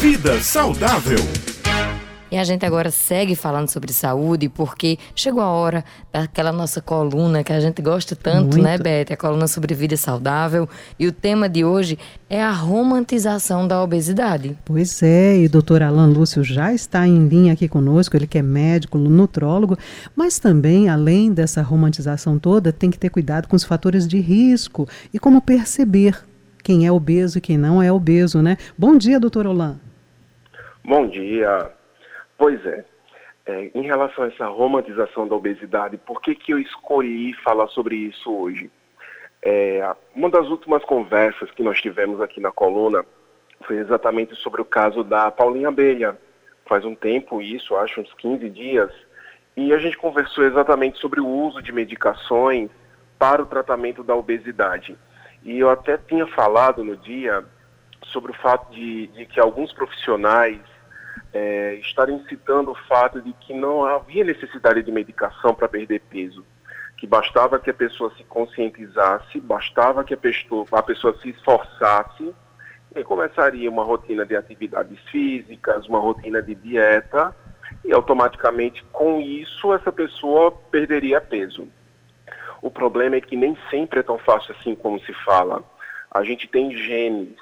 Vida saudável. E a gente agora segue falando sobre saúde, porque chegou a hora daquela nossa coluna que a gente gosta tanto, né, Muito. né, Beth? A coluna sobre vida saudável. E o tema de hoje é a romantização da obesidade. Pois é, e o doutor Alan Lúcio já está em linha aqui conosco, ele que é médico, nutrólogo, mas também, além dessa romantização toda, tem que ter cuidado com os fatores de risco e como perceber quem é obeso e quem não é obeso, né? Bom dia, doutor Alan. Bom dia. Pois é. é. Em relação a essa romantização da obesidade, por que, que eu escolhi falar sobre isso hoje? É, uma das últimas conversas que nós tivemos aqui na coluna foi exatamente sobre o caso da Paulinha Abelha. Faz um tempo isso, acho uns 15 dias, e a gente conversou exatamente sobre o uso de medicações para o tratamento da obesidade. E eu até tinha falado no dia sobre o fato de, de que alguns profissionais é, estarem citando o fato de que não havia necessidade de medicação para perder peso, que bastava que a pessoa se conscientizasse, bastava que a pessoa, a pessoa se esforçasse e começaria uma rotina de atividades físicas, uma rotina de dieta e automaticamente com isso essa pessoa perderia peso. O problema é que nem sempre é tão fácil assim como se fala. A gente tem genes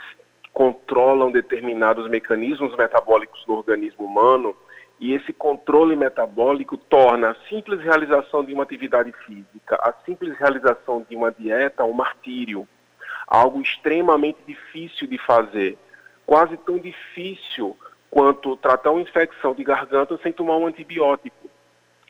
controlam determinados mecanismos metabólicos do organismo humano e esse controle metabólico torna a simples realização de uma atividade física, a simples realização de uma dieta um martírio, algo extremamente difícil de fazer, quase tão difícil quanto tratar uma infecção de garganta sem tomar um antibiótico.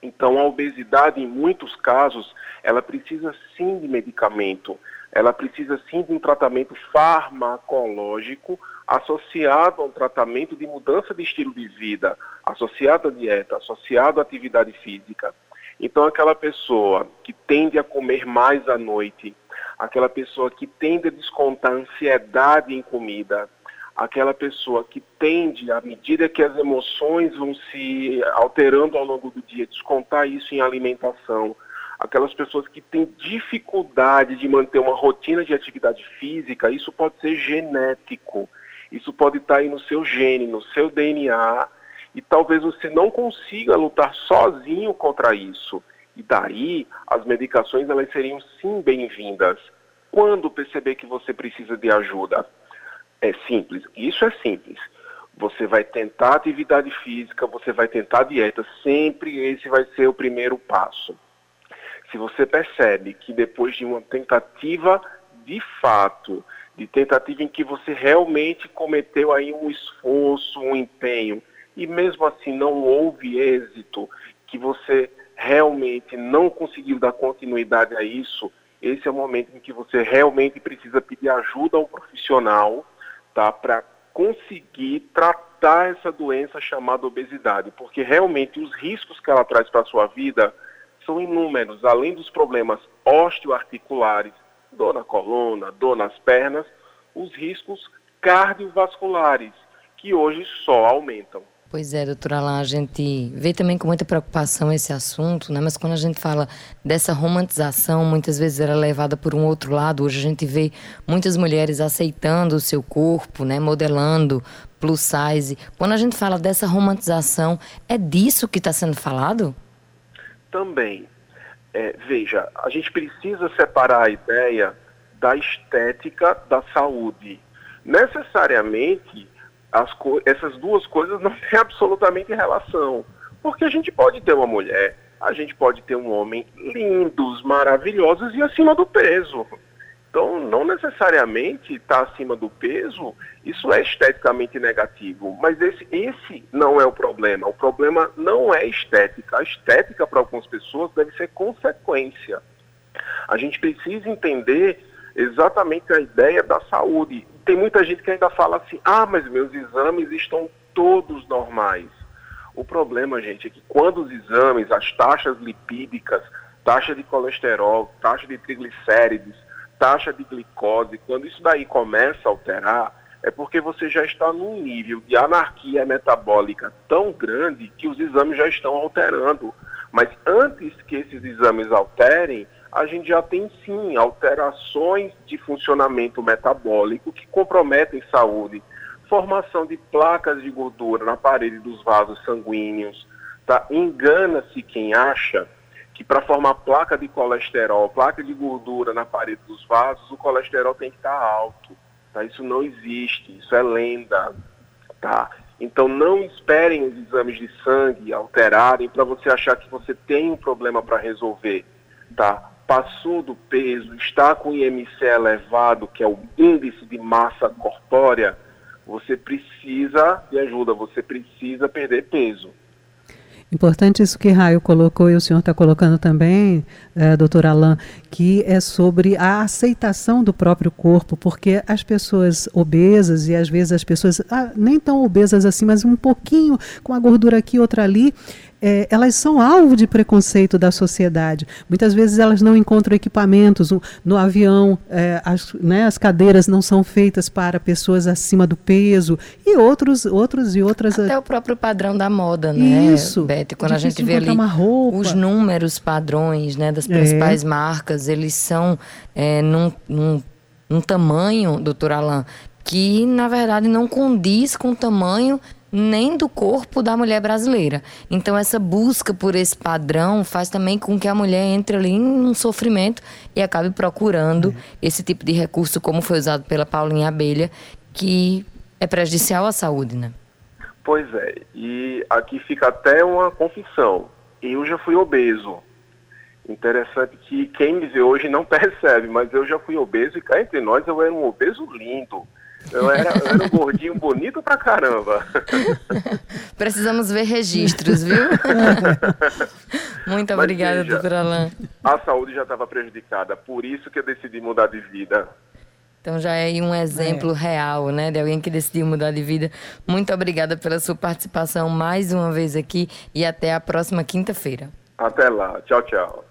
Então, a obesidade, em muitos casos, ela precisa sim de medicamento ela precisa sim de um tratamento farmacológico associado a um tratamento de mudança de estilo de vida, associado à dieta, associado à atividade física. Então, aquela pessoa que tende a comer mais à noite, aquela pessoa que tende a descontar ansiedade em comida, aquela pessoa que tende, à medida que as emoções vão se alterando ao longo do dia, descontar isso em alimentação, aquelas pessoas que têm dificuldade de manter uma rotina de atividade física, isso pode ser genético. Isso pode estar aí no seu gene, no seu DNA, e talvez você não consiga lutar sozinho contra isso. E daí as medicações elas seriam sim bem-vindas. Quando perceber que você precisa de ajuda? É simples. Isso é simples. Você vai tentar atividade física, você vai tentar dieta. Sempre esse vai ser o primeiro passo se você percebe que depois de uma tentativa de fato, de tentativa em que você realmente cometeu aí um esforço, um empenho, e mesmo assim não houve êxito, que você realmente não conseguiu dar continuidade a isso, esse é o momento em que você realmente precisa pedir ajuda a um profissional, tá, para conseguir tratar essa doença chamada obesidade, porque realmente os riscos que ela traz para a sua vida são inúmeros, além dos problemas osteoarticulares, dor na coluna, dor nas pernas, os riscos cardiovasculares, que hoje só aumentam. Pois é, doutora Alain, a gente vê também com muita preocupação esse assunto, né? mas quando a gente fala dessa romantização, muitas vezes era levada por um outro lado. Hoje a gente vê muitas mulheres aceitando o seu corpo, né? modelando plus size. Quando a gente fala dessa romantização, é disso que está sendo falado? Também. É, veja, a gente precisa separar a ideia da estética da saúde. Necessariamente, essas duas coisas não têm absolutamente relação. Porque a gente pode ter uma mulher, a gente pode ter um homem lindos, maravilhosos e acima do peso. Então, não necessariamente estar tá acima do peso, isso é esteticamente negativo. Mas esse, esse não é o problema. O problema não é estética. A estética, para algumas pessoas, deve ser consequência. A gente precisa entender exatamente a ideia da saúde. Tem muita gente que ainda fala assim: ah, mas meus exames estão todos normais. O problema, gente, é que quando os exames, as taxas lipídicas, taxa de colesterol, taxa de triglicérides, taxa de glicose, quando isso daí começa a alterar, é porque você já está num nível de anarquia metabólica tão grande que os exames já estão alterando. Mas antes que esses exames alterem, a gente já tem sim alterações de funcionamento metabólico que comprometem saúde. formação de placas de gordura na parede dos vasos sanguíneos, tá? Engana-se quem acha que para formar placa de colesterol, placa de gordura na parede dos vasos, o colesterol tem que estar tá alto, tá? Isso não existe, isso é lenda, tá? Então não esperem os exames de sangue alterarem para você achar que você tem um problema para resolver, tá? Passou do peso, está com IMC elevado, que é o índice de massa corpórea, você precisa de ajuda, você precisa perder peso. Importante isso que Raio colocou e o senhor está colocando também, é, doutor Alain, que é sobre a aceitação do próprio corpo, porque as pessoas obesas e às vezes as pessoas ah, nem tão obesas assim, mas um pouquinho com a gordura aqui, outra ali, é, elas são alvo de preconceito da sociedade. Muitas vezes elas não encontram equipamentos no avião, é, as, né, as cadeiras não são feitas para pessoas acima do peso e outros, outros e outras. Até o próprio padrão da moda, né? Isso. Beth, quando a gente vê ali os números padrões, né, das principais é. marcas, eles são é, num, num, num tamanho, doutor Alain, que na verdade não condiz com o tamanho nem do corpo da mulher brasileira. Então essa busca por esse padrão faz também com que a mulher entre ali em um sofrimento e acabe procurando é. esse tipo de recurso como foi usado pela Paulinha Abelha, que é prejudicial à saúde, né? Pois é, e aqui fica até uma confissão. Eu já fui obeso. Interessante que quem me vê hoje não percebe, mas eu já fui obeso e cá entre nós eu era um obeso lindo. Eu era, eu era um gordinho bonito pra caramba. Precisamos ver registros, viu? Muito obrigada, doutor Alain. A saúde já estava prejudicada, por isso que eu decidi mudar de vida. Então já é um exemplo é. real, né, de alguém que decidiu mudar de vida. Muito obrigada pela sua participação mais uma vez aqui e até a próxima quinta-feira. Até lá. Tchau, tchau.